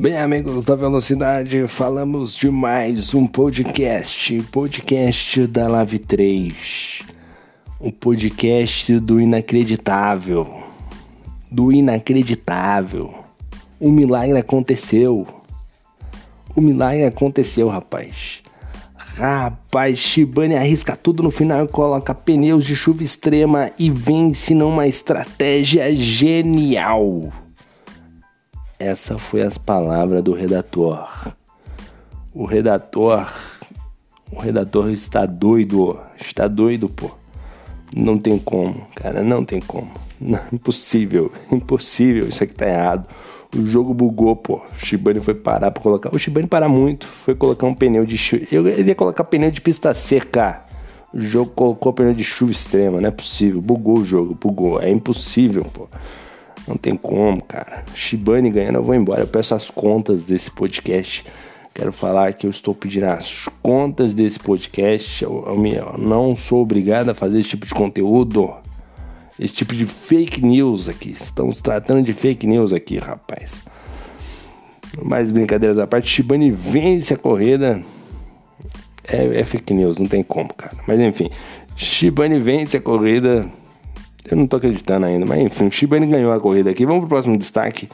Bem, amigos da Velocidade, falamos de mais um podcast, podcast da Live 3. Um podcast do inacreditável. Do inacreditável. Um milagre aconteceu. O milagre aconteceu, rapaz. Rapaz, Shibane arrisca tudo no final coloca pneus de chuva extrema e vence numa estratégia genial. Essa foi as palavras do redator. O redator, o redator está doido, está doido, pô. Não tem como, cara, não tem como. Não, impossível, impossível, isso aqui tá errado. O jogo bugou, pô. O Shibane foi parar pra colocar. O Shibane parar muito, foi colocar um pneu de chuva. Ele ia colocar pneu de pista seca. O jogo colocou pneu de chuva extrema, não é possível. Bugou o jogo, bugou. É impossível, pô. Não tem como, cara. Shibane ganhando, eu vou embora. Eu peço as contas desse podcast. Quero falar que eu estou pedindo as contas desse podcast. Eu, eu, eu não sou obrigado a fazer esse tipo de conteúdo. Esse tipo de fake news aqui. Estamos tratando de fake news aqui, rapaz. Mais brincadeiras à parte, Shibane vence a corrida. É, é, fake news, não tem como, cara. Mas enfim, Shibane vence a corrida. Eu não tô acreditando ainda, mas enfim, o Shibane ganhou a corrida aqui. Vamos pro próximo destaque.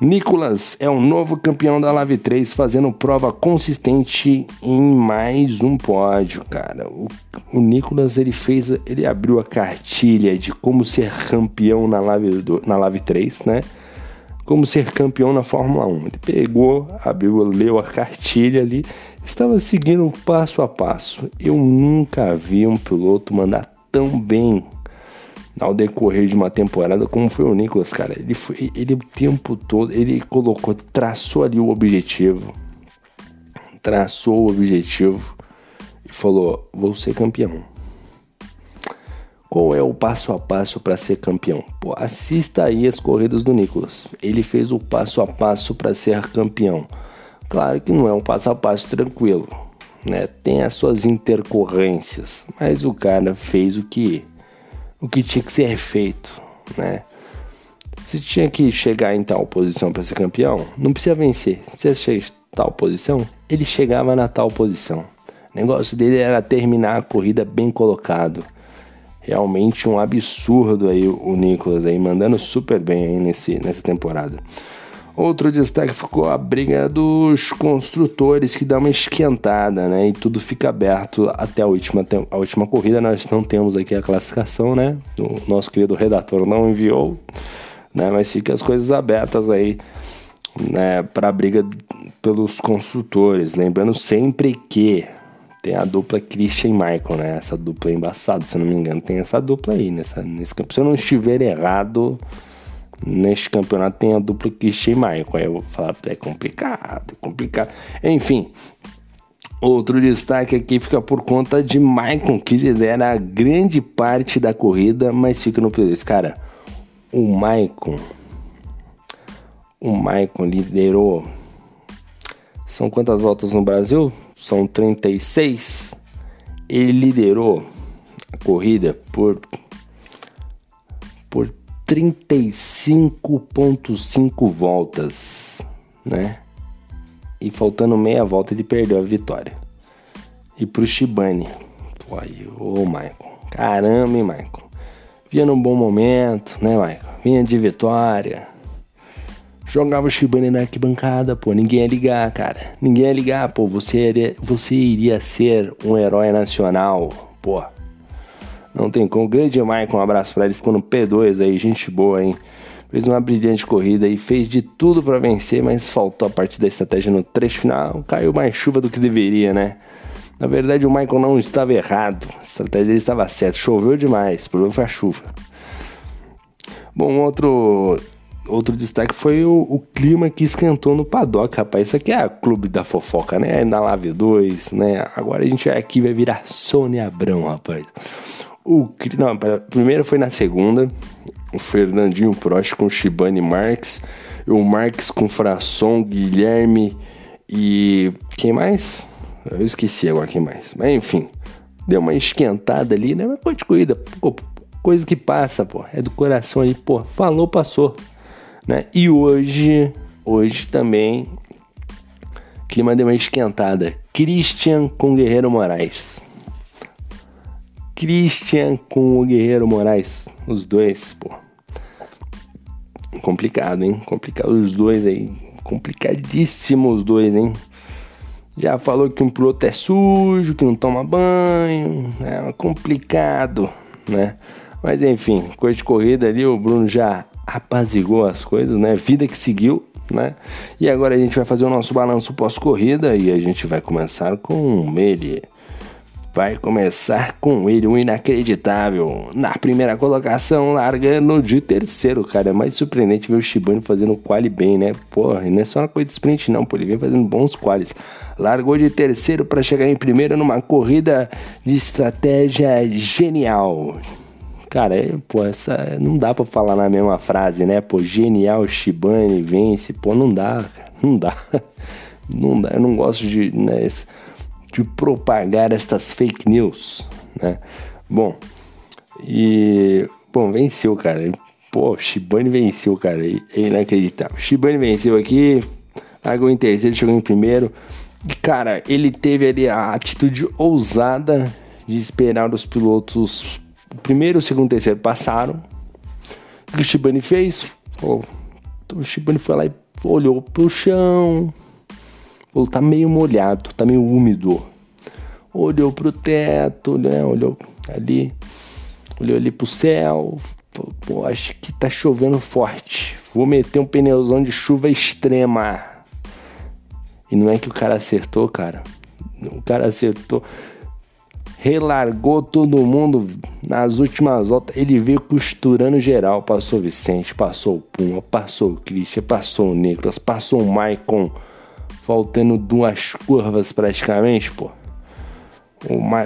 Nicolas é o novo campeão da Live 3, fazendo prova consistente em mais um pódio, cara. O, o Nicolas ele fez, ele abriu a cartilha de como ser campeão na Live, do, na Live 3, né? Como ser campeão na Fórmula 1. Ele pegou, abriu, leu a cartilha ali, estava seguindo passo a passo. Eu nunca vi um piloto mandar tão bem ao decorrer de uma temporada, como foi o Nicolas, cara. Ele foi, ele o tempo todo, ele colocou, traçou ali o objetivo, traçou o objetivo e falou: vou ser campeão. Qual é o passo a passo para ser campeão? Pô, assista aí as corridas do Nicolas. Ele fez o passo a passo para ser campeão. Claro que não é um passo a passo tranquilo, né? Tem as suas intercorrências, mas o cara fez o que o que tinha que ser feito, né? Se tinha que chegar em tal posição para ser campeão, não precisa vencer. Se precisa chegar em tal posição, ele chegava na tal posição. O negócio dele era terminar a corrida bem colocado. Realmente um absurdo aí o Nicolas aí, mandando super bem aí nesse, nessa temporada. Outro destaque ficou a briga dos construtores que dá uma esquentada, né? E tudo fica aberto até a última, a última corrida. Nós não temos aqui a classificação, né? O nosso querido redator não enviou, né? Mas fica as coisas abertas aí, né? Para a briga pelos construtores. Lembrando sempre que tem a dupla Christian e Michael, né? Essa dupla é embaçada, se eu não me engano. Tem essa dupla aí nessa, nesse campo. Se eu não estiver errado neste campeonato tem a dupla Christian e Michael. Aí eu vou falar, é complicado, é complicado. Enfim, outro destaque aqui fica por conta de Michael, que lidera a grande parte da corrida, mas fica no P2. Cara, o Michael, o Michael liderou. São quantas voltas no Brasil? São 36. Ele liderou a corrida por 35.5 voltas, né? E faltando meia volta ele perdeu a vitória. E pro Shibane, foi, ô Michael, caramba, hein, Michael. Vinha num bom momento, né, Michael? Vinha de vitória. Jogava o Shibane na arquibancada, pô. Ninguém ia ligar, cara. Ninguém ia ligar, pô. Você iria, você iria ser um herói nacional, pô. Não tem como. Grande Michael, um abraço para ele. Ficou no P2 aí, gente boa, hein? Fez uma brilhante corrida e fez de tudo para vencer, mas faltou a parte da estratégia no trecho final. Caiu mais chuva do que deveria, né? Na verdade, o Michael não estava errado. A estratégia dele estava certa. Choveu demais. O problema foi a chuva. Bom, outro outro destaque foi o, o, clima que esquentou no paddock, rapaz. Isso aqui é o clube da fofoca, né? Na Lave 2, né? Agora a gente aqui vai virar Sônia Abrão, rapaz. O, não, primeiro foi na segunda, o Fernandinho Prost com Shibane Marques, o Marques com Frasson, Guilherme e quem mais? Eu esqueci agora quem mais. Mas enfim, deu uma esquentada ali, né? Mas pode corrida, pô, coisa que passa, pô, é do coração aí, pô, falou, passou, né? E hoje, hoje também clima deu uma esquentada. Christian com Guerreiro Moraes. Christian com o Guerreiro Moraes. Os dois, pô. Complicado, hein? Complicado os dois aí. Complicadíssimo os dois, hein? Já falou que um piloto é sujo, que não toma banho. É complicado, né? Mas enfim, coisa de corrida ali, o Bruno já apazigou as coisas, né? Vida que seguiu, né? E agora a gente vai fazer o nosso balanço pós-corrida e a gente vai começar com ele. Vai começar com ele, um inacreditável. Na primeira colocação, largando de terceiro, cara. É mais surpreendente ver o Shibane fazendo quali bem, né? Porra, não é só uma coisa de sprint, não, pô. Ele vem fazendo bons qualis. Largou de terceiro para chegar em primeiro numa corrida de estratégia genial. Cara, é, pô, essa não dá para falar na mesma frase, né? Pô, genial, Shibane vence. Pô, não dá, não dá. Não dá, eu não gosto de, né, de propagar estas fake news, né? Bom, e bom, venceu, cara. Pô, Shibane venceu, cara. É inacreditável. Shibane venceu aqui, largou em terceiro, chegou em primeiro. E, cara, ele teve ali a atitude ousada de esperar os pilotos primeiro, segundo terceiro passaram. O que o Shibane fez? Oh, o Shibane foi lá e olhou pro chão. Falou, tá meio molhado, tá meio úmido. Olhou pro teto, né? Olhou ali. Olhou ali pro céu. Pô, acho que tá chovendo forte. Vou meter um pneuzão de chuva extrema. E não é que o cara acertou, cara. O cara acertou relargou todo mundo nas últimas voltas. Ele veio costurando geral. Passou o Vicente, passou o Puma, passou o Christian, passou o Nicolas, passou o Maicon. Faltando duas curvas praticamente, pô.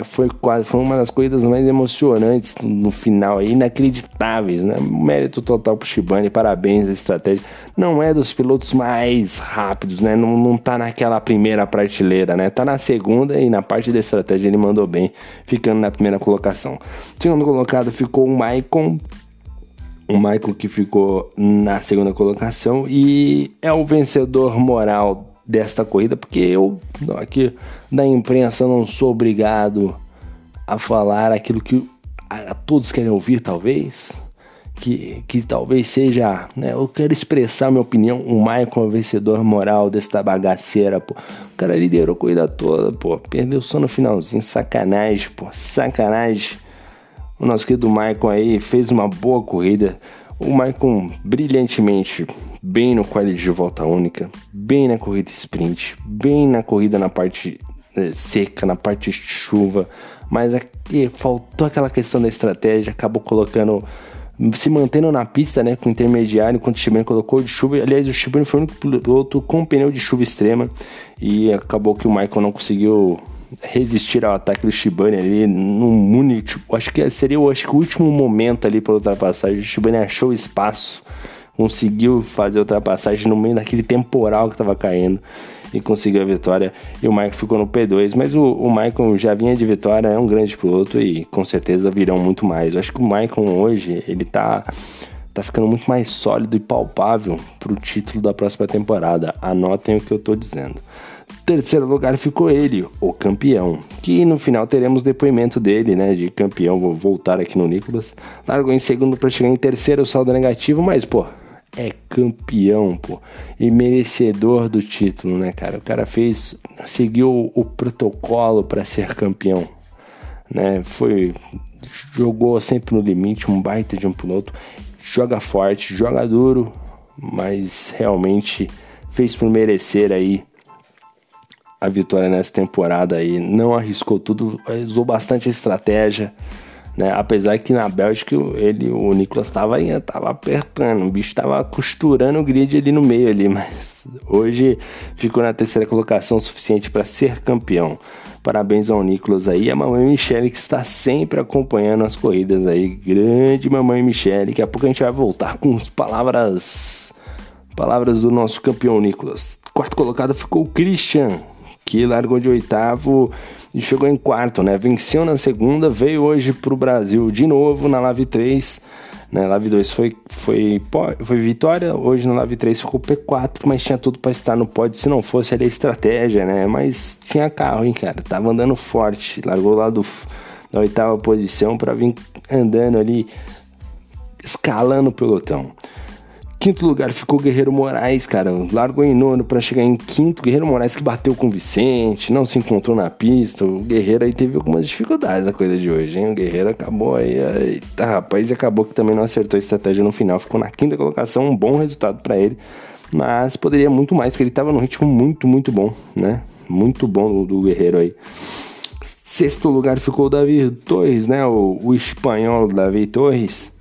Foi quase foi uma das corridas mais emocionantes no final, inacreditáveis, né? Mérito total pro Shibane, parabéns a estratégia. Não é dos pilotos mais rápidos, né? Não, não tá naquela primeira prateleira, né? Tá na segunda e na parte da estratégia ele mandou bem, ficando na primeira colocação. Segundo colocado ficou o Maicon, o Michael que ficou na segunda colocação e é o vencedor moral desta corrida, porque eu aqui da imprensa não sou obrigado a falar aquilo que a, a todos querem ouvir, talvez. Que, que talvez seja, né? Eu quero expressar minha opinião. O Maicon é o vencedor moral desta bagaceira, pô. O cara liderou a corrida toda, pô. Perdeu só no finalzinho. Sacanagem, pô. Sacanagem. O nosso querido Maicon aí fez uma boa corrida. O Maicon brilhantemente bem no quali de volta única, bem na corrida sprint, bem na corrida na parte eh, seca, na parte de chuva, mas aqui faltou aquela questão da estratégia, acabou colocando se mantendo na pista, né, com intermediário, enquanto o Shibane colocou de chuva. Aliás, o Shibane foi o único piloto com pneu de chuva extrema e acabou que o Michael não conseguiu resistir ao ataque do Shibane ali no. Tipo, acho que seria acho que o último momento ali para ultrapassagem. O Shibane achou espaço, conseguiu fazer a ultrapassagem no meio daquele temporal que estava caindo e conseguiu a vitória. E o Michael ficou no P2. Mas o, o Michael já vinha de vitória, é um grande piloto e com certeza virão muito mais. Eu acho que o Michael hoje ele tá tá ficando muito mais sólido e palpável para o título da próxima temporada. Anotem o que eu estou dizendo. Terceiro lugar ficou ele, o campeão, que no final teremos depoimento dele, né, de campeão. Vou voltar aqui no Nicolas. Largou em segundo para chegar em terceiro, saldo negativo, mas pô, é campeão, pô, e merecedor do título, né, cara? O cara fez, seguiu o protocolo para ser campeão, né? Foi jogou sempre no limite, um baita de um piloto, joga forte, joga duro, mas realmente fez por merecer aí a vitória nessa temporada aí. Não arriscou tudo, usou bastante estratégia, né? Apesar que na Bélgica ele, o Nicolas estava tava apertando, o bicho estava costurando o grid ali no meio ali, mas hoje ficou na terceira colocação suficiente para ser campeão. Parabéns ao Nicolas aí, a mamãe Michele que está sempre acompanhando as corridas aí. Grande mamãe Michele. Daqui a pouco a gente vai voltar com as palavras palavras do nosso campeão Nicolas. Quarto colocado ficou o Christian que largou de oitavo e chegou em quarto, né? Venceu na segunda, veio hoje para o Brasil de novo na Lave 3. Né? Live 2 foi, foi, foi vitória, hoje no Live 3 ficou P4, mas tinha tudo para estar no pódio se não fosse ali a estratégia, né? Mas tinha carro, hein, cara? Tava andando forte, largou lá do, da oitava posição para vir andando ali, escalando o pelotão. Quinto lugar ficou Guerreiro Moraes, cara. Largou em nono para chegar em quinto. Guerreiro Moraes que bateu com o Vicente, não se encontrou na pista. O Guerreiro aí teve algumas dificuldades na coisa de hoje, hein? O Guerreiro acabou aí. Eita, rapaz, e acabou que também não acertou a estratégia no final. Ficou na quinta colocação, um bom resultado para ele. Mas poderia muito mais, porque ele tava num ritmo muito, muito bom, né? Muito bom do, Guerreiro aí. Sexto lugar ficou o Davi Torres, né? O, o espanhol Davi Torres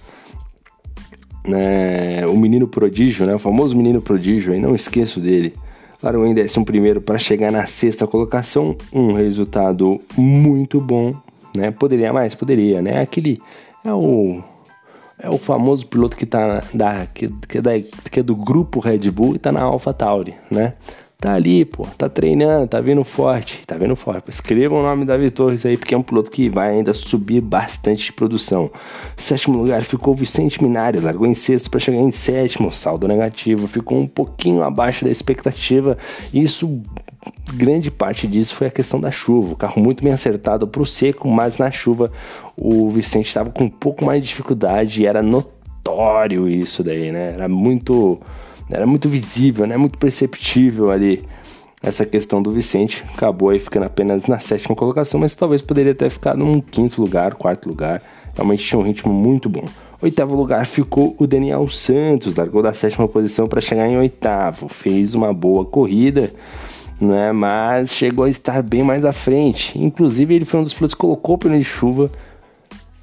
né, o menino prodígio, né, o famoso menino prodígio, aí não esqueço dele. Largou em décimo primeiro para chegar na sexta colocação, um resultado muito bom, né? Poderia mais, poderia, né? Aquele é o é o famoso piloto que tá da que, que, é da, que é do grupo Red Bull e tá na Alpha Tauri, né? Tá ali, pô, tá treinando, tá vindo forte, tá vindo forte. Escreva o nome da Torres aí, porque é um piloto que vai ainda subir bastante de produção. Sétimo lugar ficou Vicente Minari, largou em sexto para chegar em sétimo, saldo negativo, ficou um pouquinho abaixo da expectativa. Isso, grande parte disso foi a questão da chuva. O carro muito bem acertado pro seco, mas na chuva o Vicente estava com um pouco mais de dificuldade e era notório isso daí, né? Era muito era muito visível, né? Muito perceptível ali essa questão do Vicente. Acabou aí ficando apenas na sétima colocação, mas talvez poderia ter ficado num quinto lugar, quarto lugar. Realmente tinha um ritmo muito bom. Oitavo lugar ficou o Daniel Santos, largou da sétima posição para chegar em oitavo. Fez uma boa corrida, né? mas chegou a estar bem mais à frente. Inclusive, ele foi um dos pilotos que colocou pneu de chuva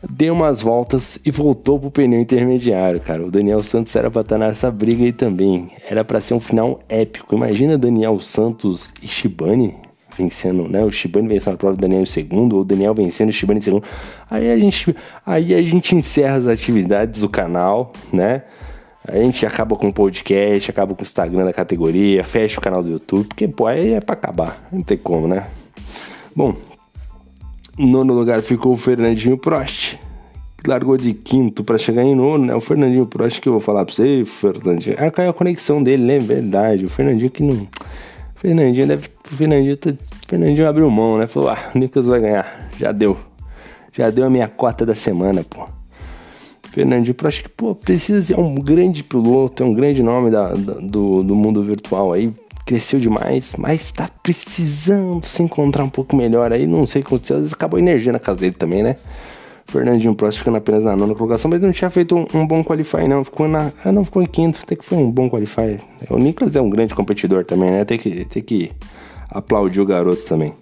deu umas voltas e voltou pro pneu intermediário, cara. O Daniel Santos era pra estar nessa briga aí também. Era para ser um final épico. Imagina Daniel Santos e Shibane vencendo, né? O Shibane vencendo a prova do Daniel em segundo, ou o Daniel vencendo o Shibane em segundo. Aí a gente, aí a gente encerra as atividades do canal, né? A gente acaba com o podcast, acaba com o Instagram da categoria, fecha o canal do YouTube, porque, pô, aí é pra acabar. Não tem como, né? Bom, nono lugar ficou o Fernandinho Prost, que largou de quinto para chegar em nono, né? O Fernandinho Prost que eu vou falar para você, Fernandinho. Ah, caiu a conexão dele, né? Verdade. O Fernandinho que não. Fernandinho deve. Fernandinho, tá... Fernandinho abriu mão, né? Falou: ah, o Nicolas vai ganhar. Já deu. Já deu a minha cota da semana, pô. Fernandinho Prost que, pô, precisa ser um grande piloto, é um grande nome da, da do, do mundo virtual aí cresceu demais, mas tá precisando se encontrar um pouco melhor aí. Não sei o que aconteceu, às vezes acabou a energia na casa dele também, né? Fernandinho Prost ficando apenas na nona colocação, mas não tinha feito um, um bom qualify, não. Ficou na. Ah, não, ficou em quinto, até que foi um bom qualify. O Nicolas é um grande competidor também, né? Tem que, tem que aplaudir o garoto também.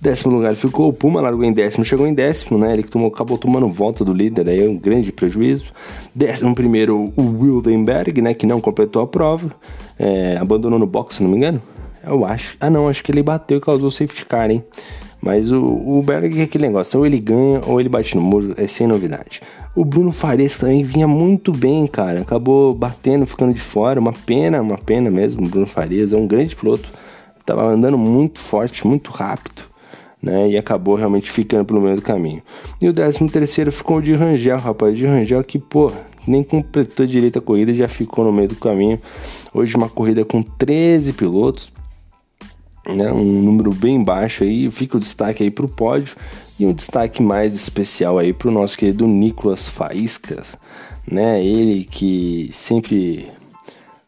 Décimo lugar ficou o Puma, largou em décimo, chegou em décimo, né? Ele que tomou, acabou tomando volta do líder, aí é um grande prejuízo. Décimo primeiro, o Wildenberg, né? Que não completou a prova, é, abandonou no box, se não me engano. Eu acho. Ah, não, acho que ele bateu e causou safety car, hein? Mas o, o Berg é aquele negócio, ou ele ganha ou ele bate no muro, é sem novidade. O Bruno Fares também vinha muito bem, cara. Acabou batendo, ficando de fora. Uma pena, uma pena mesmo. O Bruno Fares é um grande piloto. Tava andando muito forte, muito rápido né? E acabou realmente ficando pelo meio do caminho. E o 13 terceiro ficou o de Rangel, rapaz. De Rangel que, pô, nem completou direito a corrida, já ficou no meio do caminho. Hoje uma corrida com 13 pilotos, né? Um número bem baixo aí. Fica o destaque aí para o pódio. E um destaque mais especial aí para o nosso querido Nicolas Faíscas, né? Ele que sempre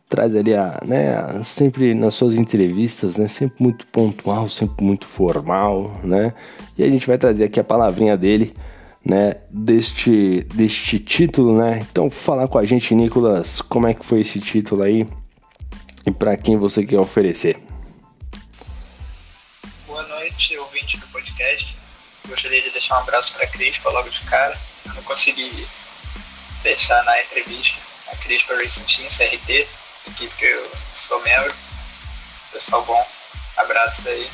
traz ali a, né, sempre nas suas entrevistas, né, sempre muito pontual, sempre muito formal, né? E a gente vai trazer aqui a palavrinha dele, né, deste deste título, né? Então, falar com a gente, Nicolas, como é que foi esse título aí e para quem você quer oferecer? Boa noite, ouvinte do podcast. Gostaria de deixar um abraço para a Crispa logo de cara. Eu não consegui deixar na entrevista a Crispa Racing Team, CRT, equipe que eu sou membro. Pessoal bom, abraço aí.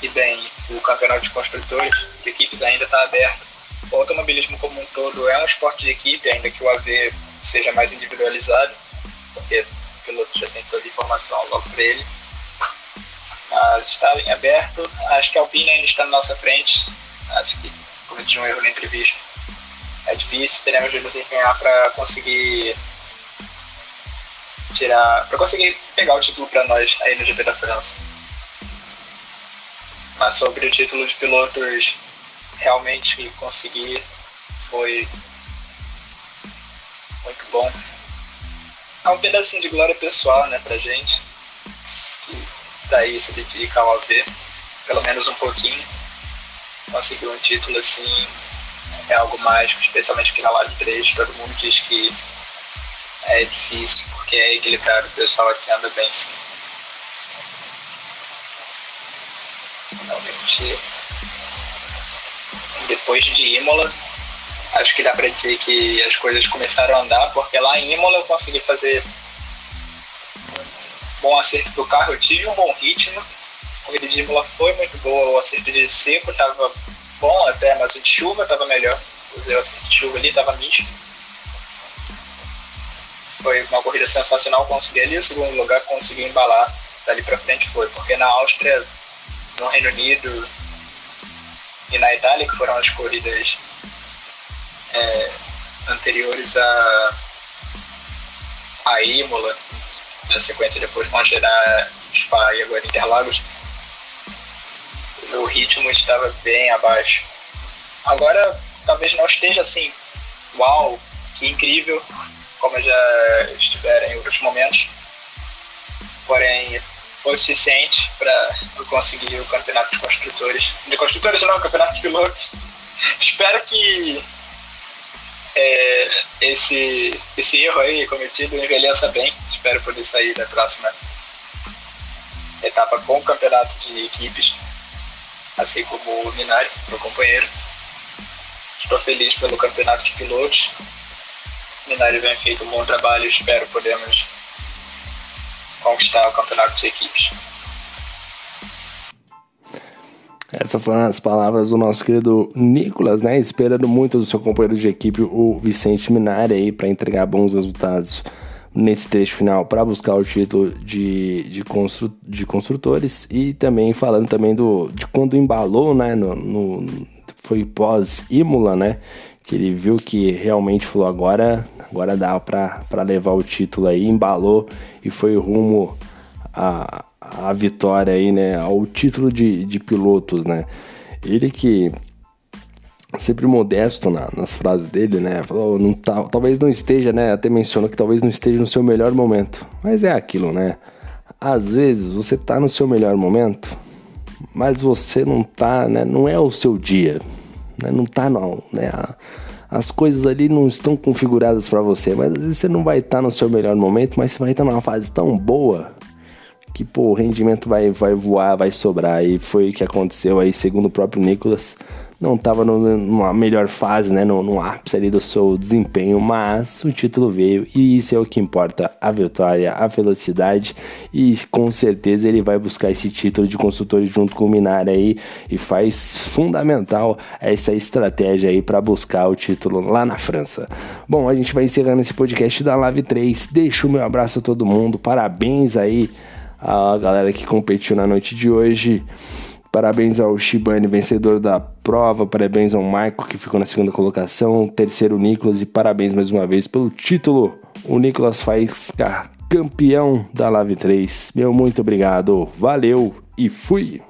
E bem, o campeonato de construtores de equipes ainda está aberto. O automobilismo como um todo é um esporte de equipe, ainda que o AV seja mais individualizado, porque o piloto já tem toda a informação logo para ele. Mas está em aberto, acho que a Alpine ainda está na nossa frente, acho que cometi um erro na entrevista. É difícil, teremos de nos empenhar para conseguir tirar, para conseguir pegar o título para nós aí no GP da França. Mas sobre o título de pilotos, realmente conseguir foi muito bom. É um pedacinho de glória pessoal, né, pra gente, que daí se dedica ao AV, pelo menos um pouquinho. Conseguir um título assim é algo mágico, especialmente aqui na Live 3, todo mundo diz que é difícil, porque é equilibrado, o pessoal aqui anda bem sim. Realmente, depois de Imola, acho que dá pra dizer que as coisas começaram a andar, porque lá em Imola eu consegui fazer um bom acerto do carro, eu tive um bom ritmo, a corrida de Imola foi muito boa, o acerto de seco estava bom até, mas o de chuva estava melhor. Usei o acerto de chuva ali, estava misto. Foi uma corrida sensacional, consegui ali o segundo lugar, consegui embalar dali para frente foi, porque na Áustria, no Reino Unido e na Itália, que foram as corridas é, anteriores a, a Imola, na sequência depois vão gerar Spa e agora Interlagos, o ritmo estava bem abaixo. Agora talvez não esteja assim, uau, que incrível, como já estiveram em outros momentos. Porém, foi o suficiente para eu conseguir o campeonato de construtores. De construtores não, campeonato de pilotos. Espero que é, esse, esse erro aí cometido envelheça bem. Espero poder sair da próxima etapa com o campeonato de equipes, assim como o Minari, meu companheiro. Estou feliz pelo campeonato de pilotos. O Minari vem feito um bom trabalho espero podermos conquistar o campeonato de equipes. Essas foram as palavras do nosso querido Nicolas, né? Esperando muito do seu companheiro de equipe, o Vicente Minari, aí, para entregar bons resultados nesse trecho final para buscar o título de, de, constru, de construtores e também falando também do de quando embalou, né? No, no foi pós Imola, né? Que ele viu que realmente falou agora, agora dá para levar o título aí, embalou e foi rumo a a vitória aí, né, ao título de, de pilotos, né? Ele que sempre modesto na, nas frases dele, né? Falou, não tá, talvez não esteja, né? Até mencionou que talvez não esteja no seu melhor momento. Mas é aquilo, né? Às vezes você tá no seu melhor momento, mas você não tá, né? Não é o seu dia, né? Não tá não, né? As coisas ali não estão configuradas para você, mas às vezes você não vai estar tá no seu melhor momento, mas você vai estar tá numa fase tão boa que pô, o rendimento vai, vai voar, vai sobrar. E foi o que aconteceu aí, segundo o próprio Nicolas. Não estava numa melhor fase, né? No, no ápice ali do seu desempenho, mas o título veio e isso é o que importa: a vitória, a velocidade. E com certeza ele vai buscar esse título de construtor junto com o Minari aí e faz fundamental essa estratégia aí para buscar o título lá na França. Bom, a gente vai encerrando esse podcast da Live 3. Deixo o meu abraço a todo mundo, parabéns aí a galera que competiu na noite de hoje. Parabéns ao Shibane, vencedor da prova. Parabéns ao Marco, que ficou na segunda colocação. Terceiro, Nicolas. E parabéns mais uma vez pelo título. O Nicolas Faisca, campeão da Live 3. Meu muito obrigado. Valeu e fui!